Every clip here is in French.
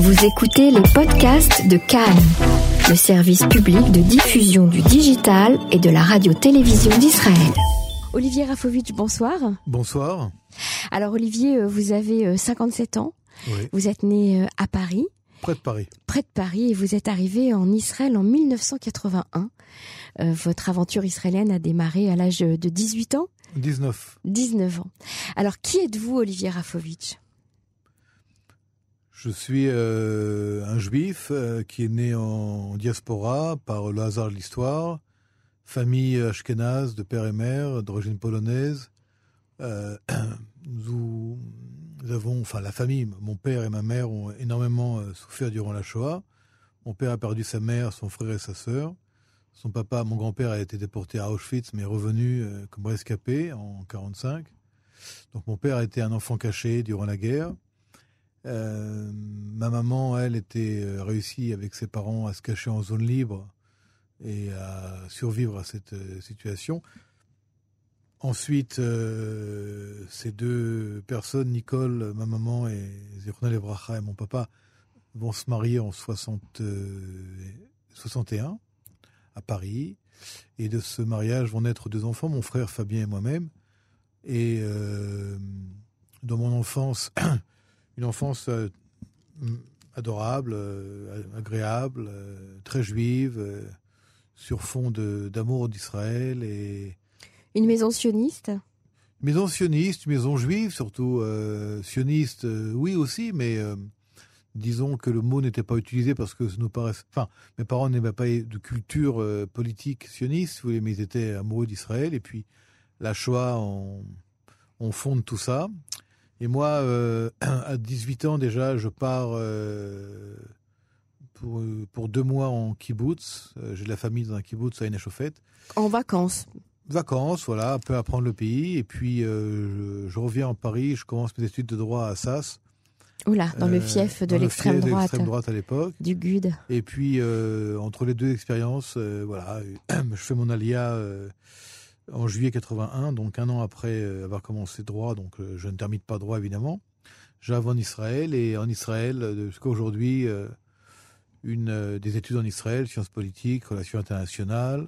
Vous écoutez les podcasts de Cannes, le service public de diffusion du digital et de la radio-télévision d'Israël. Olivier Rafovitch, bonsoir. Bonsoir. Alors Olivier, euh, vous avez 57 euh, ans. Oui. Vous êtes né euh, à Paris. Près de Paris. Près de Paris et vous êtes arrivé en Israël en 1981. votre aventure israélienne a démarré à l'âge de 18 ans 19. 19 ans. Alors qui êtes-vous Olivier Rafovitch? Je suis euh, un juif euh, qui est né en diaspora par le hasard de l'histoire, famille ashkénaze de père et mère, d'origine polonaise. Euh, nous, avons, enfin la famille, mon père et ma mère ont énormément souffert durant la Shoah. Mon père a perdu sa mère, son frère et sa sœur. Son papa, mon grand-père, a été déporté à Auschwitz, mais est revenu comme rescapé en 45. Donc mon père a été un enfant caché durant la guerre. Euh, ma maman, elle, était euh, réussie avec ses parents à se cacher en zone libre et à survivre à cette euh, situation. Ensuite, ces deux personnes, Nicole, ma maman, et Zéronel Evracha et mon papa, vont se marier en 60, 61 à Paris. Et de ce mariage vont naître deux enfants, mon frère Fabien et moi-même. Et dans mon enfance, une enfance euh, adorable, euh, agréable, euh, très juive, sur fond d'amour d'Israël et une maison sioniste? Une maison sioniste, une maison juive surtout sioniste, oui aussi, mais disons que le mot n'était pas utilisé parce que ça nous paraît. Enfin, mes parents n'avaient pas de culture politique sioniste, mais ils étaient amoureux d'Israël et puis la Shoah, on, on fonde tout ça. Et moi, euh, à 18 ans déjà, je pars euh, pour, pour, deux mois en kibbutz. Euh, J'ai de la famille dans un kibbutz à Enechofet. En vacances Vacances, voilà, un peu apprendre le pays. Et puis, euh, je, je, reviens en Paris, je commence mes études de droit à Assas. Oula, dans le fief de l'extrême droite. droite à l'époque. Du GUD. Et puis, entre les deux expériences, voilà, je fais mon alia en juillet 81, donc un an après avoir commencé droit, donc je ne termine pas droit évidemment. J'arrive en Israël et en Israël, jusqu'à aujourd'hui, une des études en Israël, sciences politiques, relations internationales,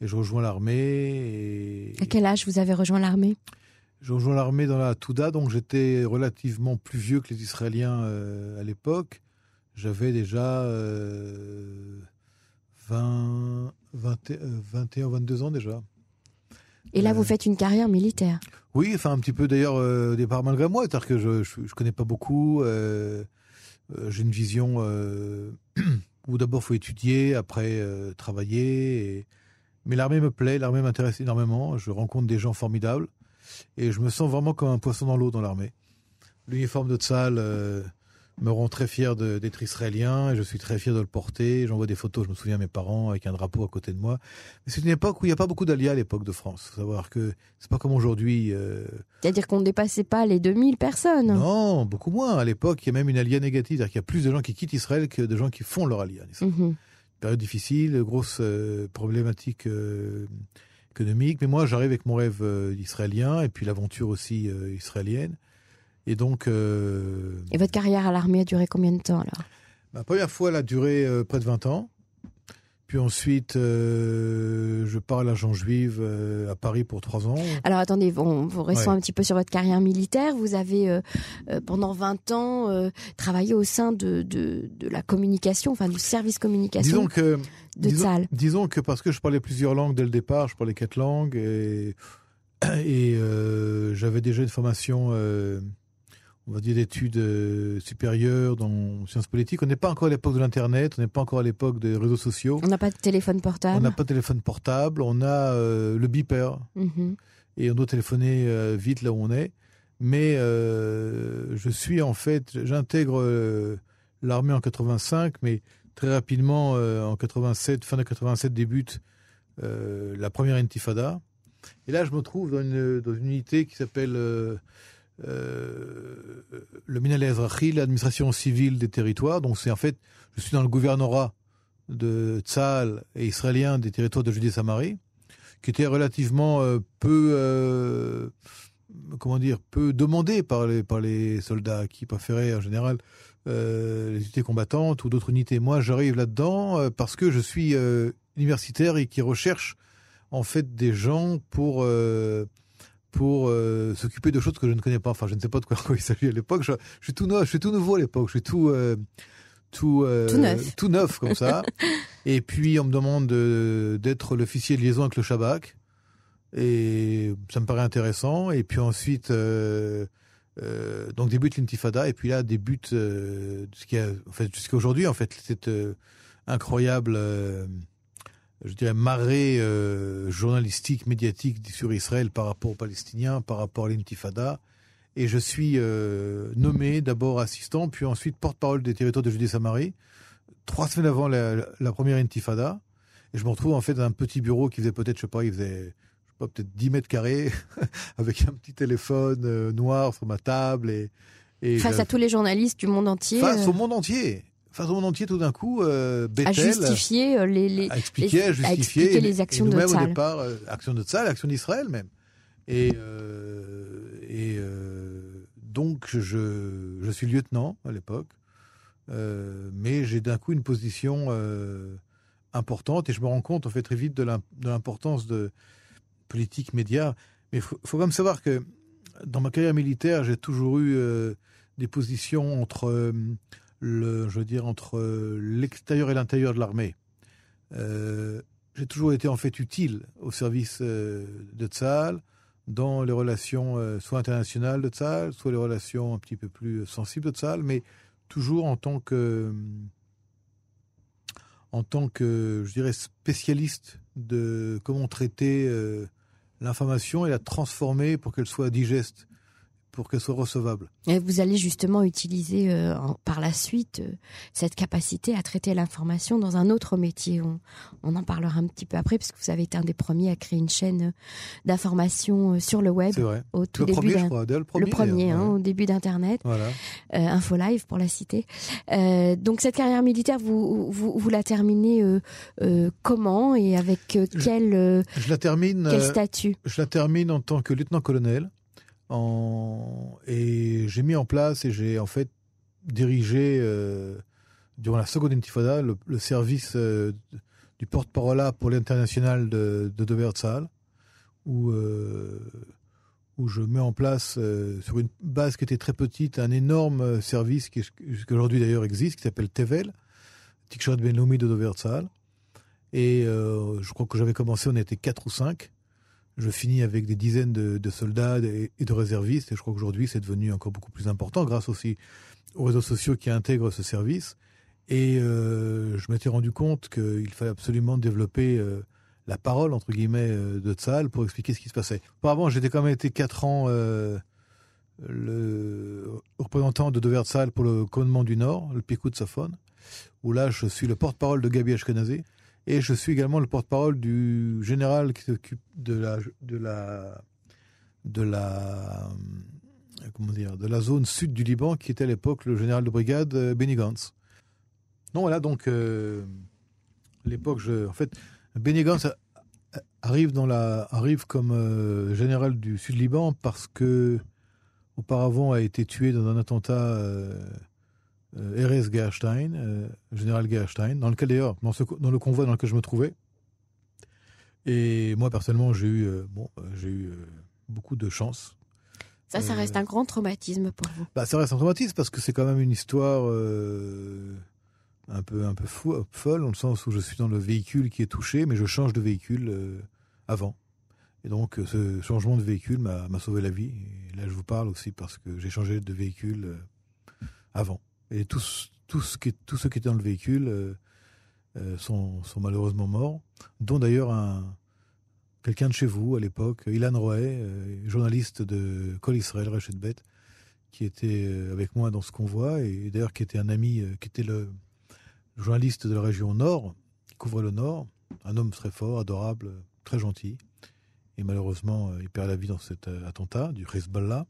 et je rejoins l'armée. Et... À quel âge vous avez rejoint l'armée? Je rejoins l'armée dans la Touda, donc j'étais relativement plus vieux que les Israéliens euh, à l'époque. J'avais déjà euh, 20, 20, 21, 22 ans déjà. Et là, vous faites une carrière militaire. Oui, enfin un petit peu d'ailleurs euh, au départ malgré moi, c'est-à-dire que je, je, je connais pas beaucoup. Euh, euh, J'ai une vision euh, où d'abord faut étudier, après euh, travailler. Et... Mais l'armée me plaît, l'armée m'intéresse énormément. Je rencontre des gens formidables et je me sens vraiment comme un poisson dans l'eau dans l'armée. L'uniforme de Tzal me rend très fier d'être israélien et je suis très fier de le porter. J'envoie des photos, je me souviens, à mes parents avec un drapeau à côté de moi. Mais c'est une époque où il n'y a pas beaucoup d'alliés à l'époque de France. Il faut savoir que c'est pas comme aujourd'hui. Euh... C'est-à-dire qu'on ne dépassait pas les 2000 personnes Non, beaucoup moins. À l'époque, il y a même une alliée négative. C'est-à-dire qu'il y a plus de gens qui quittent Israël que de gens qui font leur allié. Mm -hmm. Période difficile, grosse euh, problématique euh, économique. Mais moi, j'arrive avec mon rêve euh, israélien et puis l'aventure aussi euh, israélienne. Et donc. Euh... Et votre carrière à l'armée a duré combien de temps alors? Ma première fois, elle a duré euh, près de 20 ans. Puis ensuite, euh, je pars à l'agent juive à Paris pour trois ans. Alors attendez, on, vous restons ouais. un petit peu sur votre carrière militaire. Vous avez pendant 20 ans travaillé au sein de, de, de, la communication, enfin du service communication disons que, de disons, Tzal. Disons que parce que je parlais plusieurs langues dès le départ, je parlais quatre langues et, et j'avais déjà une formation on va dire d'études euh, supérieures dans sciences politiques. On n'est pas encore à l'époque de l'internet, on n'est pas encore à l'époque des réseaux sociaux. On n'a pas de téléphone portable. On n'a pas de téléphone portable. On a euh, le beeper mm -hmm. et on doit téléphoner euh, vite là où on est. Mais euh, je suis en fait, j'intègre l'armée en 85, mais très rapidement en 87, fin de 87 débute la première intifada. Et là, je me trouve dans une, dans une unité qui s'appelle euh, le Minal Ezrachi, l'administration civile des territoires. Donc c'est en fait, je suis dans le gouvernorat de Tzal et israélien des territoires de Judée-Samarie, qui était relativement euh, peu euh, comment dire, peu demandé par les, par les soldats qui préféraient en général les unités combattantes ou d'autres unités. Moi, j'arrive là-dedans parce que je suis universitaire et qui recherche en fait des gens pour pour s'occuper de choses que je ne connais pas. Enfin, je ne sais pas de quoi, il s'agit à l'époque. Je, suis tout neuf, je suis tout nouveau à l'époque. Je suis tout tout, tout neuf, tout neuf comme ça. et puis on me demande d'être l'officier de liaison avec le Shabak. Et ça me paraît intéressant. Et puis ensuite, euh, euh, donc débute l'intifada. Et puis là, débute euh, ce qui a, en fait, jusqu'à aujourd'hui, en fait, cette euh, incroyable, euh, je dirais, marée euh, journalistique, médiatique sur Israël par rapport aux Palestiniens, par rapport à l'intifada. Et je suis nommé d'abord assistant, puis ensuite porte-parole des territoires de Judée-Samarie, trois semaines avant la, la, première intifada. Et je me retrouve en fait dans un petit bureau qui faisait peut-être, je sais pas, il faisait peut-être 10 mètres carrés, avec un petit téléphone euh, noir sur ma table. Et, et face à tous les journalistes du monde entier. Face euh, au monde entier. Face au monde entier, tout d'un coup, euh, Bethel, à justifier les, les, actions et de Tzal. au départ, euh, action de Tzal, action d'Israël même. Et, et donc, je, je suis lieutenant à l'époque, mais j'ai d'un coup une position importante et je me rends compte en fait très vite de l'importance de politique, médias. Mais il faut, faut, quand même savoir que dans ma carrière militaire, j'ai toujours eu euh, des positions entre euh, le, je veux dire, entre euh, l'extérieur et l'intérieur de l'armée. Euh, j'ai toujours été en fait utile au service euh, de Tzal, dans les relations soit internationales de Tzal, soit les relations un petit peu plus sensibles de Tzal, mais toujours en tant que en tant que, je dirais, spécialiste de comment traiter l'information et la transformer pour qu'elle soit digeste, pour qu'elle soit recevable. Et vous allez justement utiliser euh, en, par la suite euh, cette capacité à traiter l'information dans un autre métier. On, on, en parlera un petit peu après, puisque vous avez été un des premiers à créer une chaîne d'information sur le web vrai. au tout le début. Premier, je crois, le premier, le premier hein, ouais. au début d'Internet. Voilà. Euh, Info Live pour la citer. Euh, donc cette carrière militaire, vous vous, vous la terminez euh, comment et avec quel je, je la termine quel statut? Je la termine en tant que lieutenant-colonel. Et j'ai mis en place et j'ai en fait dirigé euh, durant la seconde intifada le, le service euh, du porte-parole pour l'international de, de euh, où je mets en place sur une base qui était très petite un énorme service qui jusqu'aujourd'hui d'ailleurs existe, qui s'appelle Tevel, Tikshot Benloumi de Tzal. Et je crois que j'avais commencé, on était quatre ou cinq je finis avec des dizaines de, soldats et, de réservistes, et je crois qu'aujourd'hui c'est devenu encore beaucoup plus important grâce aussi aux réseaux sociaux qui intègrent ce service. Et euh, je m'étais rendu compte qu'il fallait absolument développer euh, la parole, entre guillemets, euh, de Tzal pour expliquer ce qui se passait. Auparavant, j'étais quand même été quatre ans le représentant de Dover Tzal pour le commandement du Nord, le Picoud Safon, où là je suis le porte-parole de Gabi Ashkenazi. Et je suis également le porte-parole du général qui s'occupe de la, de la, de la, comment dire, de la zone sud du Liban, qui était à l'époque le général de brigade Benny Gantz. Non, voilà, donc, euh, l'époque, en fait, Benny Gantz arrive comme euh, général du sud Liban parce que, auparavant, a été tué dans un attentat, euh, Erez Gerstein, euh, général Gerstein, dans lequel d'ailleurs, dans, ce, dans le convoi dans lequel je me trouvais. Et moi, personnellement, j'ai eu, euh, bon, j'ai eu euh, beaucoup de chance. Ça, ça reste un grand traumatisme pour vous. Bah, ça reste un traumatisme parce que c'est quand même une histoire euh, un peu, un peu fou, folle, dans le sens où je suis dans le véhicule qui est touché, mais je change de véhicule avant. Et donc, ce changement de véhicule m'a sauvé la vie. Et là, je vous parle aussi parce que j'ai changé de véhicule avant. Et tous, tous, ceux qui étaient dans le véhicule euh, euh, sont, malheureusement morts, dont d'ailleurs un, quelqu'un de chez vous à l'époque, Ilan Roy, euh, journaliste de Col Israël, Rachet qui était avec moi dans ce convoi, et d'ailleurs qui était un ami, qui était le, journaliste de la région Nord, qui couvrait le Nord, un homme très fort, adorable, très gentil. Et malheureusement, il perd la vie dans cet attentat du Hezbollah.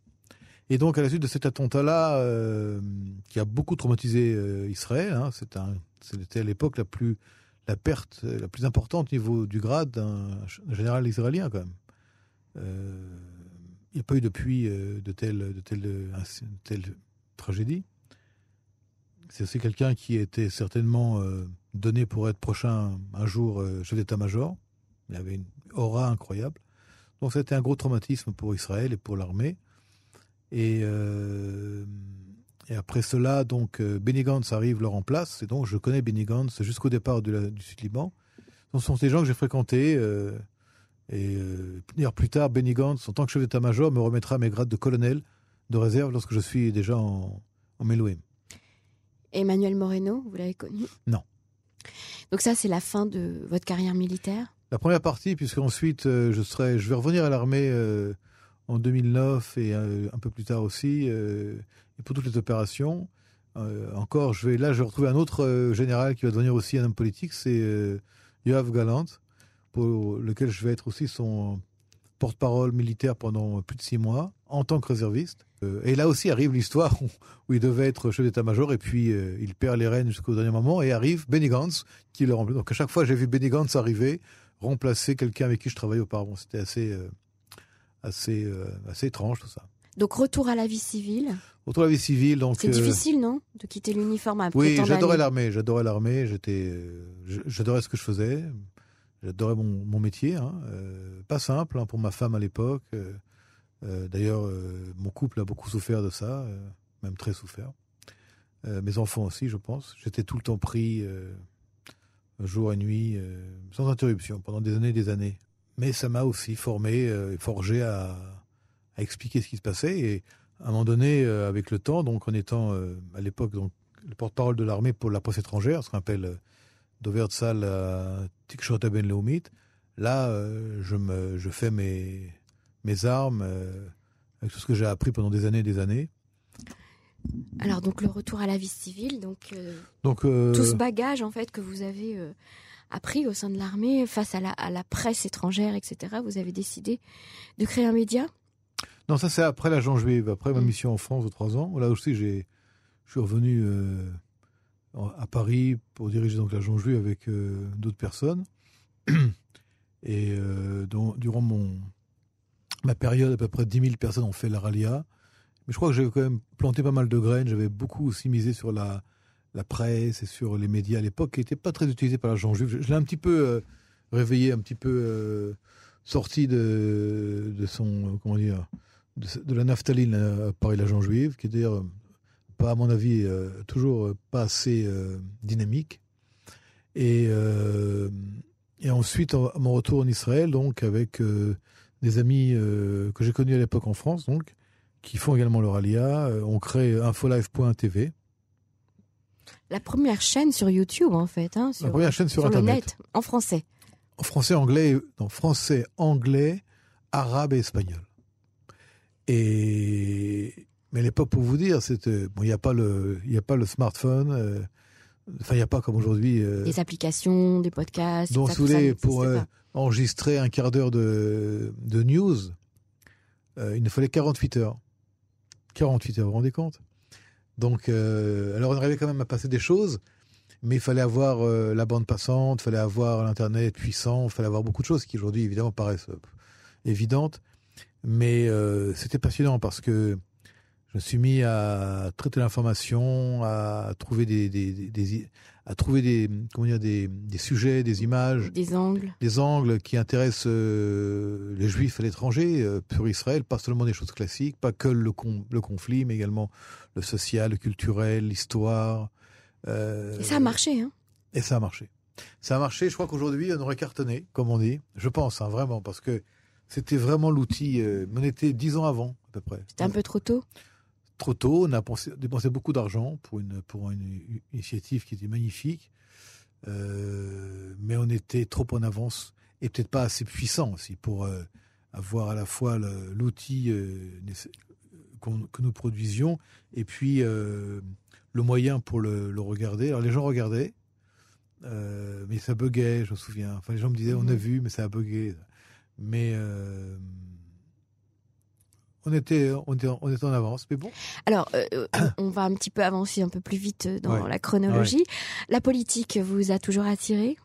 Et donc, à la suite de cet attentat-là, euh, qui a beaucoup traumatisé euh, Israël, hein, c'était à l'époque la plus la perte la plus importante au niveau du grade d'un général israélien, quand même. Euh, il n'y a pas eu depuis de telles de telle, de telle tragédie. C'est aussi quelqu'un qui était certainement donné pour être prochain un jour chef d'état-major. Il avait une aura incroyable. Donc c'était un gros traumatisme pour Israël et pour l'armée. Et, euh, et, après cela, donc euh, Benny Gantz arrive, le remplace. Et donc je connais Benny Gantz jusqu'au départ du Sud-Liban. Ce sont des gens que j'ai fréquentés. Euh, et euh, plus tard, Benny Gantz, en tant que chef d'état-major, me remettra mes grades de colonel de réserve lorsque je suis déjà en, en Melouim. Emmanuel Moreno, vous l'avez connu? Non. Donc ça, c'est la fin de votre carrière militaire? La première partie, puisqu'ensuite euh, je serai, je vais revenir à l'armée euh, en 2009 et euh, un peu plus tard aussi, et pour toutes les opérations. encore, je vais là, je vais retrouver un autre général qui va devenir aussi un homme politique, c'est Yoav Galant, pour lequel je vais être aussi son porte-parole militaire pendant plus de six mois en tant que réserviste. et là aussi arrive l'histoire où, il devait être chef d'état-major et puis il perd les rênes jusqu'au dernier moment et arrive Benny Gantz qui le remplace. Donc à chaque fois j'ai vu Benny Gantz arriver, remplacer quelqu'un avec qui je travaillais auparavant. C'était assez, euh, assez, euh, assez étrange tout ça. Donc retour à la vie civile. Retour à la vie civile, donc. C'est euh, difficile, non, de quitter l'uniforme après Oui, j'adorais l'armée. J'adorais l'armée. J'étais, j'adorais ce que je faisais. J'adorais mon, mon métier. Hein. pas simple hein, pour ma femme à l'époque. D'ailleurs, mon couple a beaucoup souffert de ça, même très souffert. mes enfants aussi, je pense. J'étais tout le temps pris jour et nuit, euh, sans interruption, pendant des années et des années. Mais ça m'a aussi formé, euh, forgé à, expliquer ce qui se passait. Et à un moment donné, euh, avec le temps, donc en étant à l'époque donc le porte-parole de l'armée pour la poste étrangère, ce qu'on appelle Doverzal Tikshota Ben Leumit, là, je, me, je fais mes, mes armes avec tout ce que j'ai appris pendant des années et des années. Alors donc le retour à la vie civile, donc, euh, donc euh, tout ce bagage en fait que vous avez euh, appris au sein de l'armée face à la, à la, presse étrangère, etc. Vous avez décidé de créer un média? Non, ça c'est après l'agent juive, après ma mm. mission en France de trois ans. Là aussi, j'ai, je suis revenu à Paris pour diriger donc l'agent juive avec d'autres personnes. Et durant mon ma période, à peu près 10 000 personnes ont fait la Ralia. Mais je crois que j'ai quand même planté pas mal de graines. J'avais beaucoup aussi misé sur la, la presse et sur les médias à l'époque, qui n'étaient pas très utilisés par l'agent juif. Je, l'ai un petit peu euh, réveillé, un petit peu euh, sorti de, son, comment dire, de, la naphtaline euh, par l'agent juif, qui est d'ailleurs, pas à mon avis, toujours pas assez dynamique. Et, ensuite, à mon retour en Israël, donc, avec des amis que j'ai connus à l'époque en France, donc, qui font également leur alia. Euh, on crée infolive.tv. La première chaîne sur YouTube, en fait. Hein, la première chaîne sur, Internet. en français. En français, anglais, non, français, anglais, arabe et espagnol. Et mais l'époque, pour vous dire, c'était bon, il n'y a pas le, il a pas le smartphone. Euh, enfin, il n'y a pas comme aujourd'hui. Euh, des applications, des podcasts. Donc, vous voulez, pour enregistrer un quart d'heure de, de news, il nous fallait 48 heures. 48 heures, vous vous rendez compte? Donc, euh, alors on arrivait quand même à passer des choses, mais il fallait avoir euh, la bande passante, il fallait avoir l'Internet puissant, il fallait avoir beaucoup de choses qui aujourd'hui, évidemment, paraissent euh, évidentes. Mais c'était passionnant parce que je me suis mis à traiter l'information, à trouver des, des, à trouver des, comment dire, des, des, sujets, des images, des angles, des angles qui intéressent euh, les Juifs à l'étranger, euh, pour Israël, pas seulement des choses classiques, pas que le, le conflit, mais également le social, le culturel, l'histoire. Euh, et ça a marché, hein Et ça a marché. Ça a marché. Je crois qu'aujourd'hui, on aurait cartonné, comme on dit. Je pense, hein, vraiment, parce que c'était vraiment l'outil. on était dix ans avant, à peu près. C'était un peu trop tôt trop tôt. On a dépensé beaucoup d'argent pour une, pour une initiative qui était magnifique. Euh, mais on était trop en avance et peut-être pas assez puissant aussi pour euh, avoir à la fois l'outil euh, que nous produisions et puis le moyen pour le, regarder. Alors les gens regardaient, mais ça buguait, je me souviens. Enfin, les gens me disaient, on a mhm. vu, mais ça a bugué. Mais on était, on était, on était en avance, mais bon. Alors, euh, euh, on va un petit peu avancer un peu plus vite dans la chronologie. La politique vous a toujours attiré?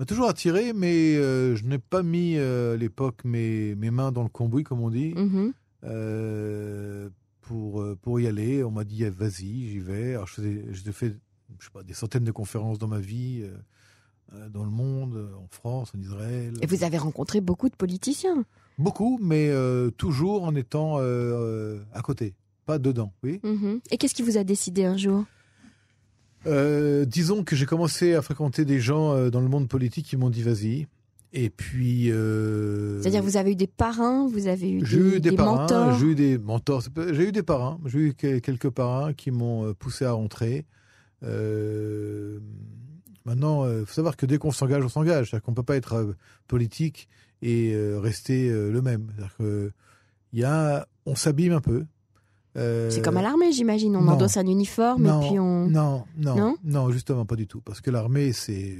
M'a toujours attiré, mais euh, je n'ai pas mis euh, à l'époque mes, mes mains dans le cambouis, comme on dit, Mhm. euh, pour, pour y aller. On m'a dit, eh, vas-y, j'y vais. Alors, je faisais, j'ai fait je sais pas, des centaines de conférences dans ma vie, dans le monde, en France, en Israël. Et vous avez rencontré beaucoup de politiciens? Beaucoup, mais euh, toujours en étant euh, euh, à côté, pas dedans, oui. Mhm. Et qu'est-ce qui vous a décidé un jour? Euh, disons que j'ai commencé à fréquenter des gens dans le monde politique qui m'ont dit vas-y. Et puis. C'est-à-dire vous avez eu des parrains, vous avez eu des, eu des, des parrains, mentors? j'ai eu des mentors, j'ai eu des parrains, j'ai eu que- quelques parrains qui m'ont poussé à rentrer. Maintenant, il faut savoir que dès qu'on s'engage, on s'engage. C'est-à-dire qu'on ne peut pas être politique et euh, rester euh, le même. C'est-à-dire que y a, on s'abîme un peu. Euh, C'est comme à l'armée, j'imagine. On non. endosse un uniforme non, et puis on. Non, non, Non non, justement pas du tout. Parce que l'armée, c'est,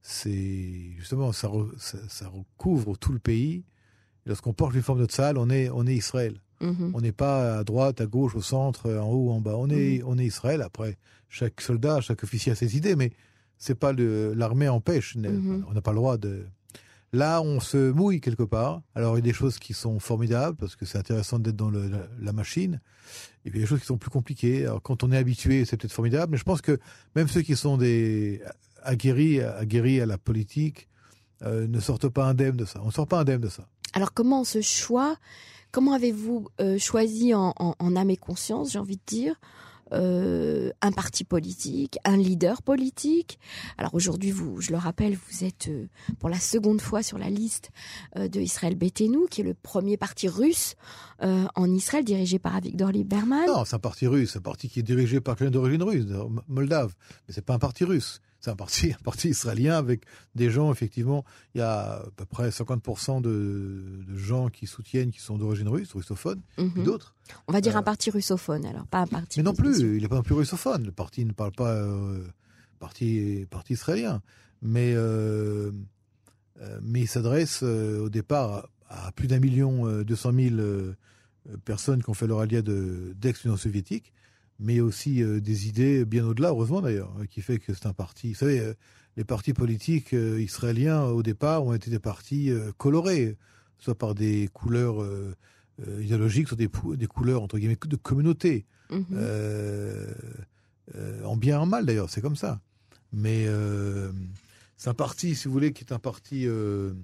c'est justement, ça, re- ça, ça recouvre tout le pays. Lorsqu'on porte l'uniforme de salle, on est, on est Israël. Mhm. On n'est pas à droite, à gauche, au centre, en haut, en bas. On est, Mhm. on est Israël. Après, chaque soldat, chaque officier a ses idées, mais c'est pas le, l'armée empêche. Mhm. On n'a pas le droit de. Là, on se mouille quelque part. Alors, il y a des choses qui sont formidables parce que c'est intéressant d'être dans la, machine. Il y a des choses qui sont plus compliquées. Alors, quand on est habitué, c'est peut-être formidable. Mais je pense que même ceux qui sont des aguerris, aguerris à la politique euh, ne sortent pas indemnes de ça. On ne sort pas indemne de ça. Alors comment ce choix, comment avez-vous euh, choisi en, en- en âme et conscience, j'ai envie de dire, euh, un parti politique, un leader politique Alors aujourd'hui, vous, je le rappelle, vous êtes euh, pour la seconde fois sur la liste euh, de Israël qui est le premier parti russe euh, en Israël dirigé par Avigdor Lieberman. Non, c'est un parti russe, un parti qui est dirigé par quelqu'un d'origine russe, moldave. Mais c'est pas un parti russe. C'est un parti, un parti israélien avec des gens, effectivement, il y a à peu près 50% de, de gens qui soutiennent, qui sont d'origine russe, russophones, Mhm. et d'autres. On va dire Euh, un parti russophone, alors pas un parti. Mais non plus, il n'est pas non plus russophone. Le parti ne parle pas euh, parti, parti israélien. Mais, euh, euh, mais il s'adresse au départ à, à plus d'un million deux cent mille personnes qui ont fait leur allié de- d'ex-Union soviétique, mais aussi euh, des idées bien au-delà, heureusement d'ailleurs, euh, qui fait que c'est un parti. Vous savez, euh, les partis politiques euh, israéliens, au départ, ont été des partis colorés, soit par des couleurs idéologiques, soit des, couleurs, entre guillemets, de communauté. Mhm. En bien et en mal d'ailleurs, c'est comme ça. Mais c'est un parti, si vous voulez, qui est un parti de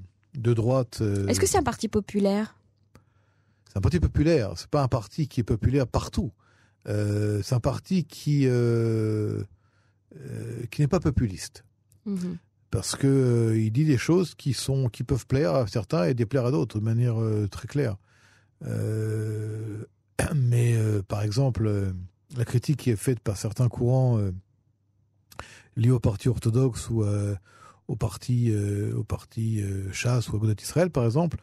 droite. Est-ce que c'est un parti populaire? C'est un parti populaire. C'est pas un parti qui est populaire partout. Euh, c'est un parti qui euh, euh, qui n'est pas populiste Mhm. parce que il dit des choses qui sont qui peuvent plaire à certains et déplaire à d'autres de manière très claire. Mais par exemple, la critique qui est faite par certains courants liés au parti orthodoxe ou au parti euh, au parti euh, Chasse ou à Israël, par exemple,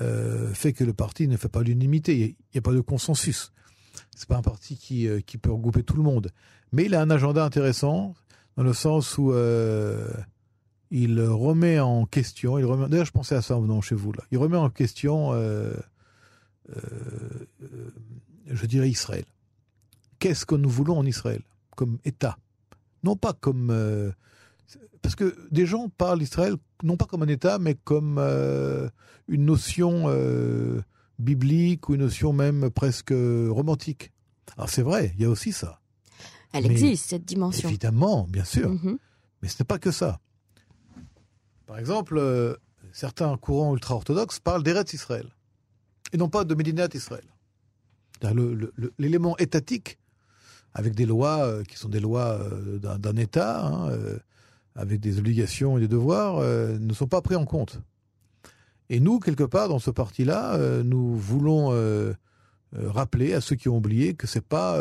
euh, fait que le parti ne fait pas l'unanimité. Il n'y a pas de consensus. C'est pas un parti qui, euh, qui peut regrouper tout le monde. Mais il a un agenda intéressant dans le sens où euh, il remet en question. D'ailleurs, je pensais à ça en venant chez vous là. Il remet en question, euh, je dirais Israël. Qu'est-ce que nous voulons en Israël comme État? Non pas comme parce que des gens parlent d'Israël non pas comme un État, mais comme une notion biblique ou une notion même presque romantique. Alors c'est vrai, il y a aussi ça. Elle Mais- existe, cette dimension. Évidemment, bien sûr. Mhm. Mais ce n'est pas que ça. Par exemple, euh, certains courants ultra-orthodoxes parlent d'Eretz Israël et non pas de Médinat Israël. L'élément étatique, avec des lois euh, qui sont des lois euh, d'un État, hein, avec des obligations et des devoirs, ne sont pas pris en compte. Et nous, quelque part, dans ce parti-là, euh, nous voulons euh, euh, rappeler à ceux qui ont oublié que c'est pas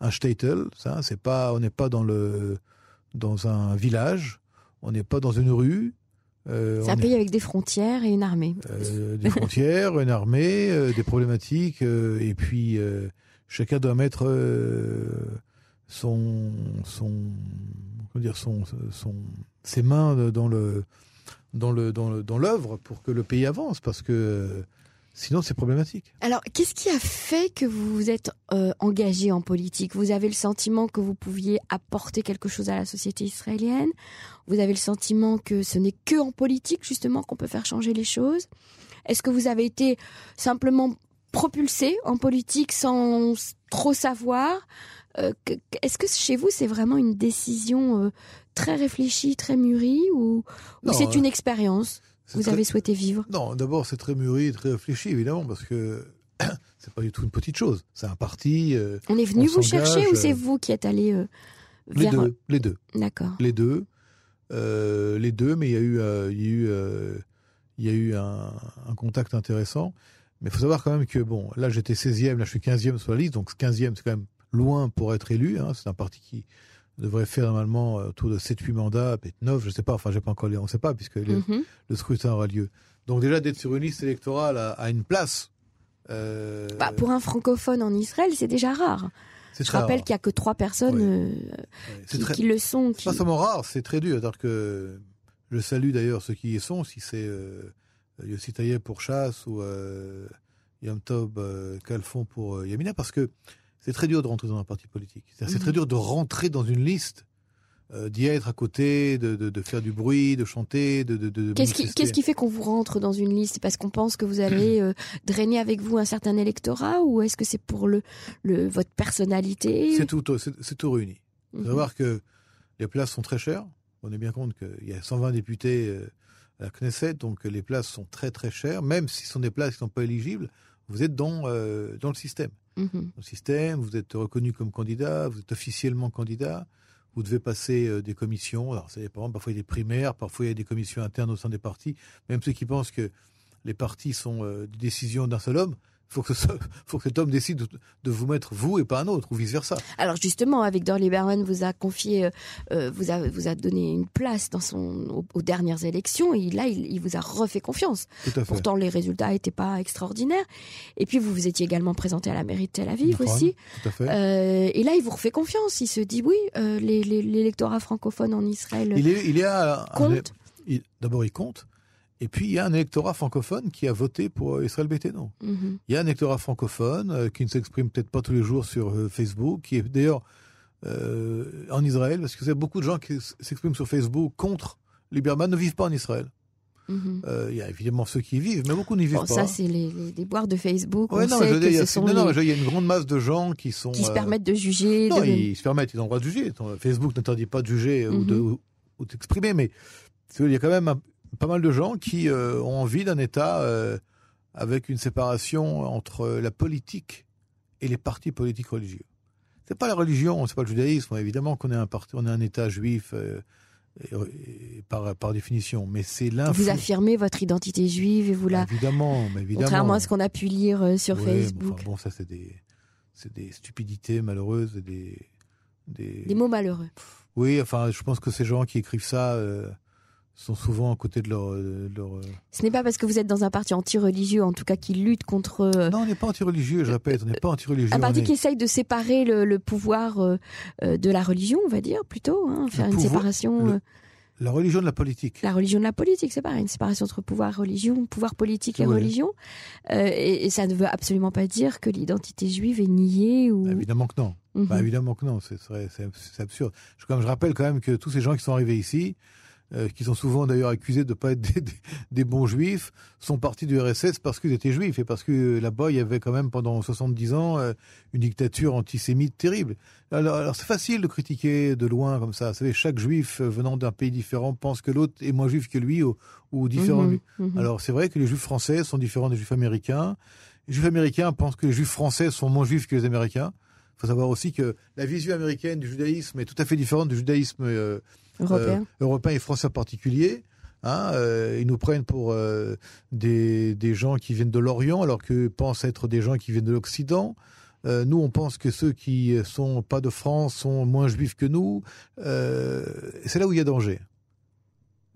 un shtetl, ça, c'est pas, on n'est pas dans le dans un village, on n'est pas dans une rue. C'est un est- pays avec des frontières et une armée. des frontières, une armée, des problématiques, et puis chacun doit mettre son, son, comment dire, son, son, ses mains dans le, dans l'œuvre pour que le pays avance, parce que Sinon, c'est problématique. Alors, qu'est-ce qui a fait que vous vous êtes euh, engagé en politique? Vous avez le sentiment que vous pouviez apporter quelque chose à la société israélienne? Vous avez le sentiment que ce n'est que en politique, justement, qu'on peut faire changer les choses? Est-ce que vous avez été simplement propulsé en politique sans trop savoir? Euh, Est-ce que chez vous, c'est vraiment une décision euh, très réfléchie, très mûrie, ou, ou c'est une expérience vous avez souhaité vivre? Non, d'abord c'est très mûri, très réfléchi évidemment parce que c'est pas du tout une petite chose. C'est un parti. Euh, on est venu vous chercher ou c'est euh, vous qui êtes allé euh, vers les deux Les deux. D'accord. Les deux, les deux, mais il y a eu, il y a eu, il y a eu un, un, contact intéressant. Mais il faut savoir quand même que bon, là j'étais 16e, là je suis 15e sur la liste, donc 15e c'est quand même loin pour être élu. Hein. C'est un parti qui devrait faire normalement euh, autour de 7-8 mandats, peut-être 9, je ne sais pas, enfin j'ai pas encore les, on ne sait pas puisque mhm. le scrutin aura lieu. Donc déjà d'être sur une liste électorale à, une place. Euh... Bah, pour un francophone en Israël, c'est déjà rare. Je rappelle qu'il n'y a que trois personnes euh, qui, le sont. C'est pas seulement rare, c'est très dur. Alors que je salue d'ailleurs ceux qui y sont, si c'est euh, Yossi Taïeb pour Chasse ou Yom Tob Kalfon pour Yamina, parce que c'est très dur de rentrer dans un parti politique. C'est très mhm. dur de rentrer dans une liste, euh, d'y être à côté, de, faire du bruit, de chanter, de. de Qu'est-ce qui, qui, fait qu'on vous rentre dans une liste? Parce qu'on pense que vous allez euh, drainer avec vous un certain électorat ou est-ce que c'est pour le, le, votre personnalité? C'est tout, c'est tout réuni. Il faut mhm. savoir que les places sont très chères. On est bien compte qu'il y a 120 députés euh, à la Knesset, donc les places sont très très chères. Même si ce sont des places qui ne sont pas éligibles, vous êtes dans, dans le système. Mhm. système, vous êtes reconnu comme candidat, vous êtes officiellement candidat, vous devez passer euh, des commissions. Alors, parfois il y a des primaires, parfois il y a des commissions internes au sein des partis. Même ceux qui pensent que les partis sont euh, des décisions d'un seul homme, faut que faut que cet homme décide de, vous mettre vous et pas un autre ou vice versa. Alors justement, Victor Lieberman vous a confié, euh, euh, vous a vous a donné une place dans son aux, dernières élections et là il, vous a refait confiance. Pourtant les résultats n'étaient pas extraordinaires. Et puis vous vous étiez également présenté à la mairie de Tel Aviv aussi. Tout à fait. Euh, et là il vous refait confiance. Il se dit oui, l'électorat francophone en Israël. Il est, il est à, compte. D'abord il compte. Et puis, il y a un électorat francophone qui a voté pour Israël Béthénon. Mhm. Il y a un électorat francophone euh, qui ne s'exprime peut-être pas tous les jours sur euh, Facebook, qui est d'ailleurs euh, en Israël, parce que a beaucoup de gens qui s'expriment sur Facebook contre Lieberman ne vivent pas en Israël. Mhm. Il y a évidemment ceux qui y vivent, mais beaucoup n'y vivent pas. Ça, c'est les, les, boires de Facebook. non, non, il y a une grande masse de gens qui sont. Qui se permettent de juger. Non, ils se permettent, ils ont le droit de juger. Facebook n'interdit pas de juger ou mhm. d'exprimer, mais il y a quand même un, pas mal de gens qui euh, ont envie d'un État euh, avec une séparation entre la politique et les partis politiques religieux. C'est pas la religion, c'est pas le judaïsme. Évidemment qu'on est un parti, on est un État juif euh, par par définition, mais c'est l'influence. Vous affirmez votre identité juive et vous la. Évidemment, mais évidemment. Contrairement à ce qu'on a pu lire sur Facebook. bon, ça c'est des des stupidités malheureuses et des, des des mots malheureux. Oui, enfin, je pense que ces gens qui écrivent ça sont souvent à côté de leur. leur... Euh, Ce n'est pas parce que vous êtes dans un parti anti-religieux, en tout cas, qui lutte contre. Euh, non, on n'est pas anti-religieux, je répète, on n'est pas anti-religieux. Un parti qui essaye de séparer le, pouvoir euh, de la religion, on va dire, plutôt, hein, faire une séparation. La religion de la politique. La religion de la politique, c'est pareil, une séparation entre pouvoir, religion, pouvoir politique et religion. et, ça ne veut absolument pas dire que l'identité juive est niée ou. Bah, évidemment que non. Bah, mhm. évidemment que non, c'est absurde. Je, comme je rappelle quand même que tous ces gens qui sont arrivés ici, euh, qui sont souvent d'ailleurs accusés de ne pas être des, bons juifs, sont partis du RSS parce qu'ils étaient juifs et parce que là-bas, il y avait quand même pendant 70 ans euh, une dictature antisémite terrible. Alors, c'est facile de critiquer de loin comme ça. Vous savez, chaque juif euh, venant d'un pays différent pense que l'autre est moins juif que lui ou, différent. Mhm, mhm. Alors c'est vrai que les juifs français sont différents des juifs américains. Les juifs américains pensent que les juifs français sont moins juifs que les américains. Il faut savoir aussi que la vision américaine du judaïsme est tout à fait différente du judaïsme euh, européen et français en particulier. Hein, euh, ils nous prennent pour euh, des, des, gens qui viennent de l'Orient alors qu'ils pensent être des gens qui viennent de l'Occident. nous, on pense que ceux qui sont pas de France sont moins juifs que nous. c'est là où il y a danger.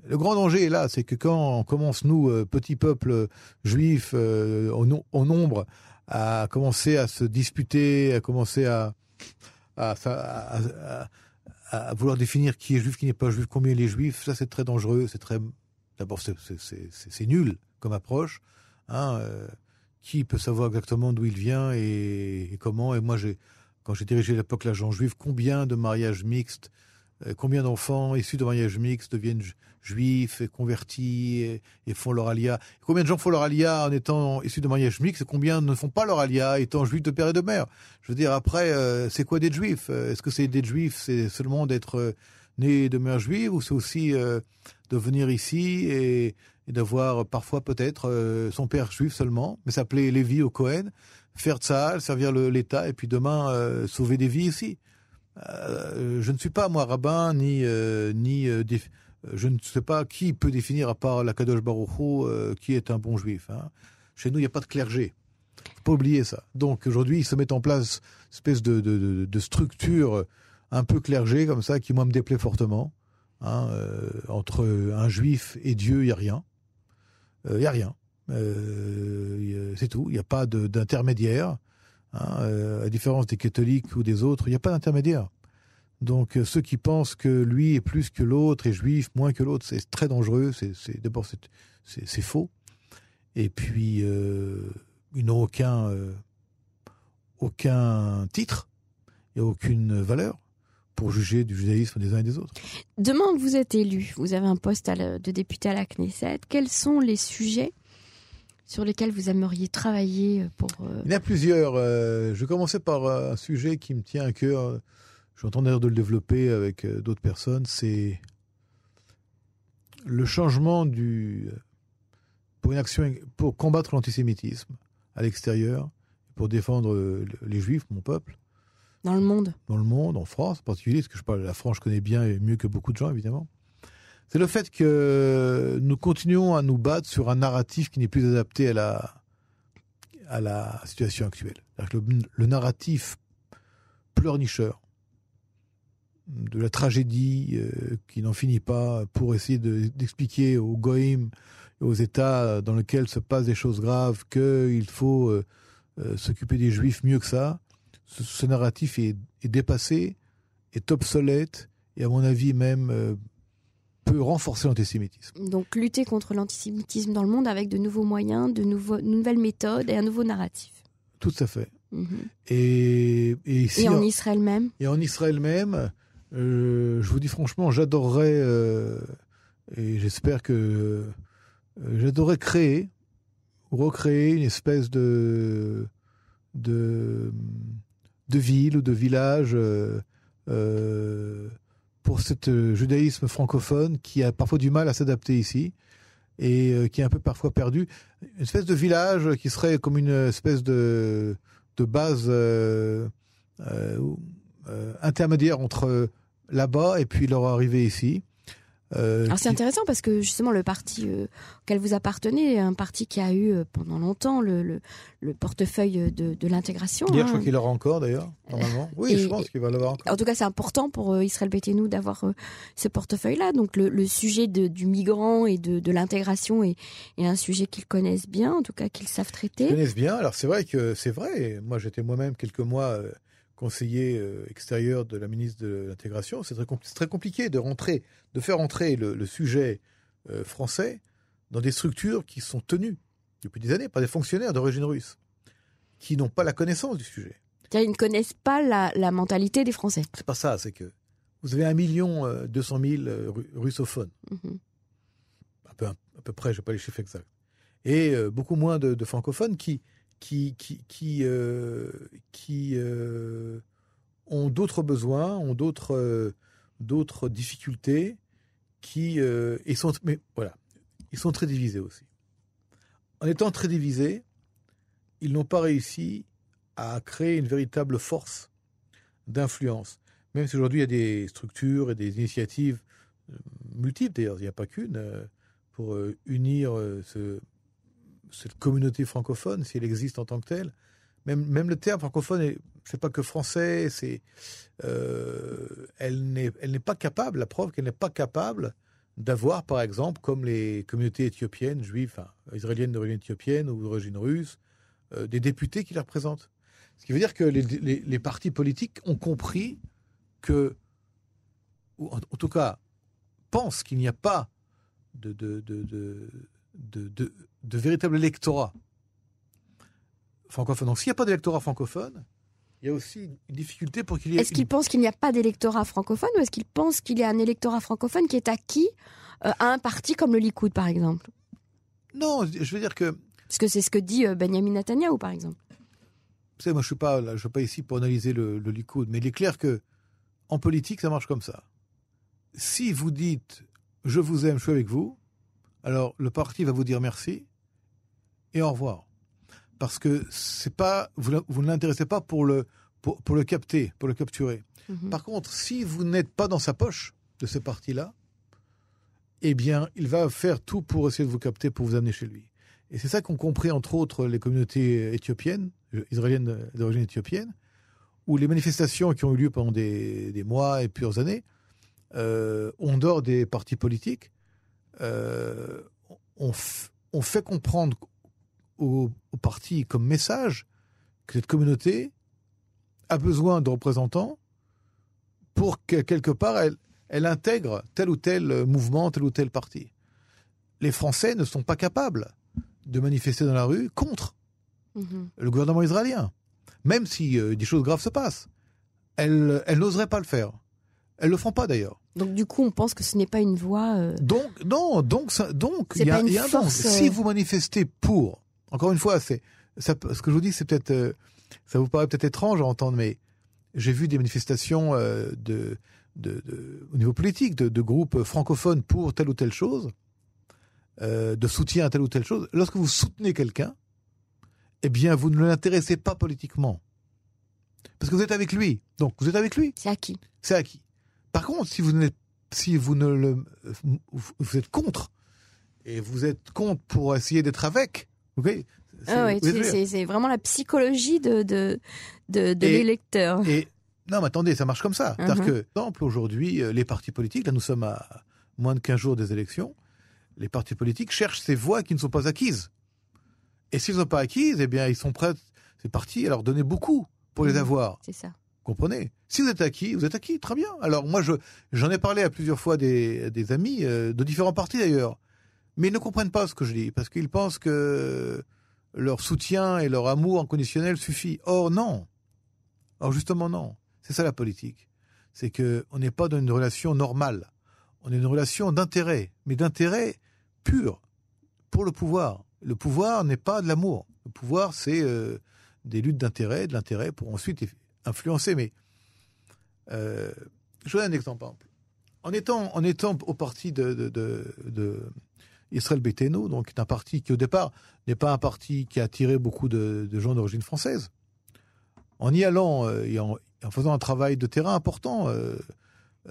Le grand danger est là, c'est que quand on commence, nous, petits peuples juifs au, nombre, à commencer à se disputer, à commencer à vouloir définir qui est juif, qui n'est pas juif, combien il est juif, ça c'est très dangereux, c'est très, d'abord c'est nul comme approche. Hein, euh, qui peut savoir exactement d'où il vient et, comment Et moi, quand j'ai dirigé l'époque l'agent juif, combien de mariages mixtes, combien d'enfants issus de mariages mixtes deviennent juifs et convertis et, font leur alia? Combien de gens font leur alia en étant issus de mariages mixtes et combien ne font pas leur alia étant juifs de père et de mère? Je veux dire, après, euh, c'est quoi d'être juif? Est-ce que c'est d'être juif C'est seulement d'être euh, né de mère juive ou c'est aussi de venir ici et, d'avoir parfois peut-être euh, son père juif seulement, mais s'appeler Lévi au Cohen, faire ça, servir l'État et puis demain euh, sauver des vies ici? Euh, je ne suis pas moi rabbin ni ni je ne sais pas qui peut définir à part la Kadosh Baruch qui est un bon juif. Hein. Chez nous, il n'y a pas de clergé. Faut pas oublier ça. Donc aujourd'hui, il se met en place une espèce de, de, structure un peu clergé comme ça qui moi me déplaît fortement. Hein, entre un juif et Dieu, il n'y a rien. Il euh, n'y a rien. Euh, c'est tout. Il n'y a pas d'intermédiaire. Hein, euh, à différence des catholiques ou des autres, il n'y a pas d'intermédiaire. Donc ceux qui pensent que lui est plus que l'autre, est juif moins que l'autre, c'est très dangereux. C'est d'abord c'est faux. Et puis ils n'ont aucun aucun titre et aucune valeur pour juger du judaïsme des uns et des autres. Demain, vous êtes élu, vous avez un poste de député à la Knesset. Quels sont les sujets sur lesquels vous aimeriez travailler pour... Euh, Il y en a plusieurs. Euh, je vais commencer par euh, un sujet qui me tient à cœur. Je suis en train de le développer avec d'autres personnes. C'est le changement du... pour une action pour combattre l'antisémitisme à l'extérieur, pour défendre les juifs, mon peuple dans le monde Dans le monde, en France en particulier, parce que je parle la France, je connais bien et mieux que beaucoup de gens, évidemment. C'est le fait que nous continuons à nous battre sur un narratif qui n'est plus adapté à la, situation actuelle. Le, narratif pleurnicheur de la tragédie euh, qui n'en finit pas pour essayer d'expliquer aux goïms aux États dans lesquels se passent des choses graves qu'il faut euh, euh, s'occuper des juifs mieux que ça ce, narratif est, dépassé, est obsolète et à mon avis même peut renforcer l'antisémitisme. Donc lutter contre l'antisémitisme dans le monde avec de nouveaux moyens, de nouveaux, nouvelles méthodes et un nouveau narratif. Tout à fait. Mhm. Et, et, en, Israël même? Et en Israël même, euh, je vous dis franchement, j'adorerais, euh, et j'espère que j'adorerais créer, recréer une espèce de, de de ville ou de village euh, euh, pour ce judaïsme francophone qui a parfois du mal à s'adapter ici et euh, qui est un peu parfois perdu. Une espèce de village qui serait comme une espèce de, de base intermédiaire entre là-bas et puis leur arrivée ici. Euh, Alors c'est intéressant parce que justement le parti euh, auquel vous appartenez, un parti qui a eu euh, pendant longtemps le, le, le portefeuille de, de l'intégration. Hier, je crois hein. qu'il l'aura encore d'ailleurs, normalement. Oui, je pense qu'il va l'avoir encore. En tout cas, c'est important pour Israël Béthénou d'avoir ce portefeuille-là. Donc le, le sujet de, du migrant et de, de l'intégration est, est, un sujet qu'ils connaissent bien, en tout cas qu'ils savent traiter. Ils connaissent bien. Alors c'est vrai que c'est vrai. Moi, j'étais moi-même quelques mois conseiller euh, extérieur de la ministre de l'intégration, c'est très, très, compliqué de rentrer, de faire entrer le, sujet euh, français dans des structures qui sont tenues depuis des années par des fonctionnaires d'origine russe, qui n'ont pas la connaissance du sujet. Ils ne connaissent pas la, mentalité des Français. C'est pas ça, c'est que vous avez un million euh, deux cent mille russophones, mhm. à, peu, à, peu, près, je n'ai pas les chiffres exacts, et beaucoup moins de francophones qui qui, qui, qui, euh, euh, ont d'autres besoins, ont d'autres, euh, difficultés, qui et sont, mais voilà, ils sont très divisés aussi. En étant très divisés, ils n'ont pas réussi à créer une véritable force d'influence. Même si aujourd'hui il y a des structures et des initiatives multiples, d'ailleurs, il n'y a pas qu'une, pour unir ce, cette communauté francophone, si elle existe en tant que telle. Même, même le terme francophone, c'est pas que français, c'est, euh, elle n'est, pas capable, la preuve qu'elle n'est pas capable d'avoir, par exemple, comme les communautés éthiopiennes, juives, israéliennes d'origine éthiopienne ou d'origine russe, euh, des députés qui la représentent. Ce qui veut dire que les, partis politiques ont compris que, ou en, tout cas, pensent qu'il n'y a pas de, de, de, de, de, véritable électorat francophone. Donc s'il n'y a pas d'électorat francophone, il y a aussi une difficulté pour qu'il y ait. Est-ce qu'il pense qu'il n'y a pas d'électorat francophone ou est-ce qu'il pense qu'il y a un électorat francophone qui est acquis euh, à un parti comme le Likoud, par exemple? Non, je veux dire que Parce que c'est ce que dit euh, Benjamin Netanyahu, par exemple. Vous savez, moi, je suis pas, là, je suis pas ici pour analyser le, le Likoud, mais il est clair que en politique, ça marche comme ça. Si vous dites je vous aime, je suis avec vous, alors le parti va vous dire merci et au revoir, parce que c'est pas vous, vous ne l'intéressez pas pour le pour, pour le capter, pour le capturer. Mhm. Par contre, si vous n'êtes pas dans sa poche de ce parti-là, eh bien, il va faire tout pour essayer de vous capter, pour vous amener chez lui. Et c'est ça qu'ont compris, entre autres, les communautés éthiopiennes, euh, israéliennes d'origine éthiopienne, où les manifestations qui ont eu lieu pendant des, des mois et plusieurs années, euh, en dehors des partis politiques, euh, on, on fait comprendre aux, aux partis comme message que cette communauté a besoin de représentants pour que quelque part elle, elle intègre tel ou tel mouvement, tel ou tel parti. Les Français ne sont pas capables de manifester dans la rue contre Mhm. le gouvernement israélien, même si euh, des choses graves se passent. Elles, elles n'oseraient pas le faire. Elles le font pas d'ailleurs. Donc du coup, on pense que ce n'est pas une voie. euh, Donc non, donc ça- donc il y a, pas une il y a un force, donc. euh, Si vous manifestez pour, encore une fois, c'est ça, peut- ce que je vous dis, c'est peut-être euh, ça vous paraît peut-être étrange à entendre, mais j'ai vu des manifestations euh, de, de, de- au niveau politique de, de groupes francophones pour telle ou telle chose, euh, de soutien à telle ou telle chose. Lorsque vous soutenez quelqu'un, eh bien, vous ne l'intéressez pas politiquement. Parce que vous êtes avec lui. Donc, vous êtes avec lui C'est acquis. c'est acquis. Par contre, si vous ne, si vous ne le, vous êtes contre et vous êtes contre pour essayer d'être avec, voyez, c'est- Ah ouais, c'est- c'est c'est vraiment la psychologie de, de, de, de Et- l'électeur. et non, mais attendez, ça marche comme ça. C'est-à-dire Mhm. que, par exemple, aujourd'hui, euh, les partis politiques, là, nous sommes à moins de 15 jours des élections, les partis politiques cherchent ces voix qui ne sont pas acquises. Et s'ils ne sont pas acquises, eh bien, ils sont prêts, ces partis, à leur donner beaucoup pour les Mhm. avoir. C'est ça. comprenez? Si vous êtes acquis, vous êtes acquis, très bien. Alors moi, je j'en ai parlé à plusieurs fois des, des amis euh, de différents partis d'ailleurs, mais ils ne comprennent pas ce que je dis parce qu'ils pensent que leur soutien et leur amour inconditionnel suffit. Or non. Or justement non. C'est ça la politique. C'est que on n'est pas dans une relation normale. On est dans une relation d'intérêt, mais d'intérêt pur pour le pouvoir. Le pouvoir n'est pas de l'amour. Le pouvoir, c'est euh, des luttes d'intérêt, de l'intérêt pour ensuite influencer. Mais euh, je vous donne un exemple. En étant, en étant au parti de, de Israël Betteno, donc un parti qui au départ n'est pas un parti qui a attiré beaucoup de, de gens d'origine française, en y allant euh, et en, en faisant un travail de terrain important, euh,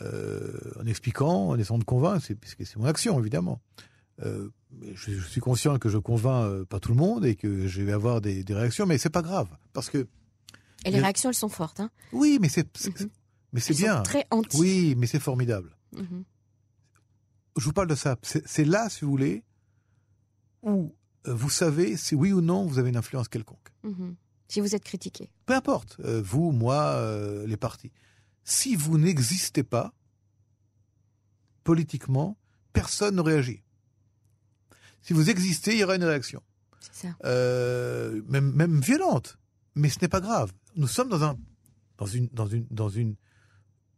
euh, en expliquant, en essayant de convaincre, c'est, puisque c'est mon action évidemment. Euh, je, je suis conscient que je convainc euh, pas tout le monde et que je vais avoir des, des réactions, mais c'est pas grave parce que Et les réactions, elles sont fortes. Hein. oui, mais c'est, Mhm. mais c'est bien. sont très anti. Oui, mais c'est formidable. Mhm. Je vous parle de ça. C'est là, si vous voulez, où euh, vous savez si oui ou non vous avez une influence quelconque. Mhm. Si vous êtes critiqué. Peu importe, euh, vous, moi, euh, les partis. Si vous n'existez pas, politiquement, personne ne réagit. Si vous existez, il y aura une réaction. C'est ça. Euh, même, même violente. Mais ce n'est pas grave. Nous sommes dans un, dans une, dans une, dans une,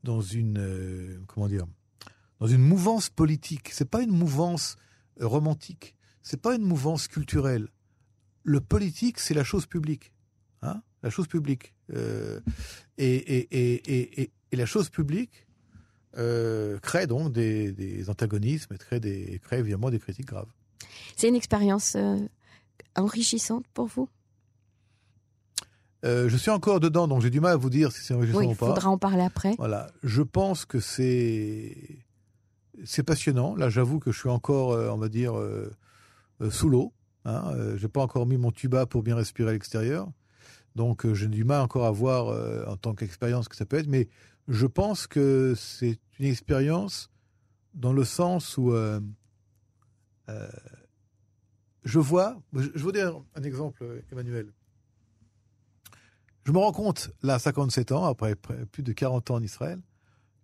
dans une, comment dire, dans une mouvance politique. C'est pas une mouvance euh, romantique. C'est pas une mouvance culturelle. Le politique, c'est la chose publique, hein, la chose publique. Euh, et, et, et, et, la chose publique euh, crée donc des, des antagonismes, et crée des, crée évidemment des critiques graves. C'est une expérience euh, enrichissante pour vous? Euh, je suis encore dedans, donc j'ai du mal à vous dire si c'est enrichissant Oui, ou il pas. faudra en parler après. Voilà, je pense que c'est c'est passionnant. Là, j'avoue que je suis encore, euh, on va dire, euh, euh, sous l'eau. Hein. Euh, j'ai pas encore mis mon tuba pour bien respirer à l'extérieur, donc j'ai du mal encore à voir en tant qu'expérience ce que ça peut être. Mais je pense que c'est une expérience dans le sens où je vois. Je, je vous donne un exemple, Emmanuel. Je me rends compte, là, à 57 ans, après plus de 40 ans en Israël,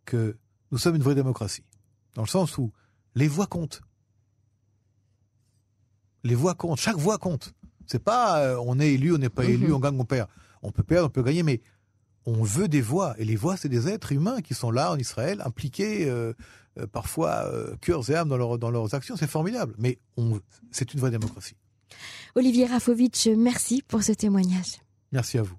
que nous sommes une vraie démocratie. Dans le sens où les voix comptent. Les voix comptent, chaque voix compte. C'est pas euh, on est élu, on n'est pas élu, Mhm. on gagne, on perd. On peut perdre, on peut gagner, mais on veut des voix. Et les voix, c'est des êtres humains qui sont là en Israël, impliqués euh, euh, parfois cœurs et âmes dans, leur- dans leurs actions. C'est formidable. Mais c'est une vraie démocratie. Olivier Rafovitch, merci pour ce témoignage. Merci à vous.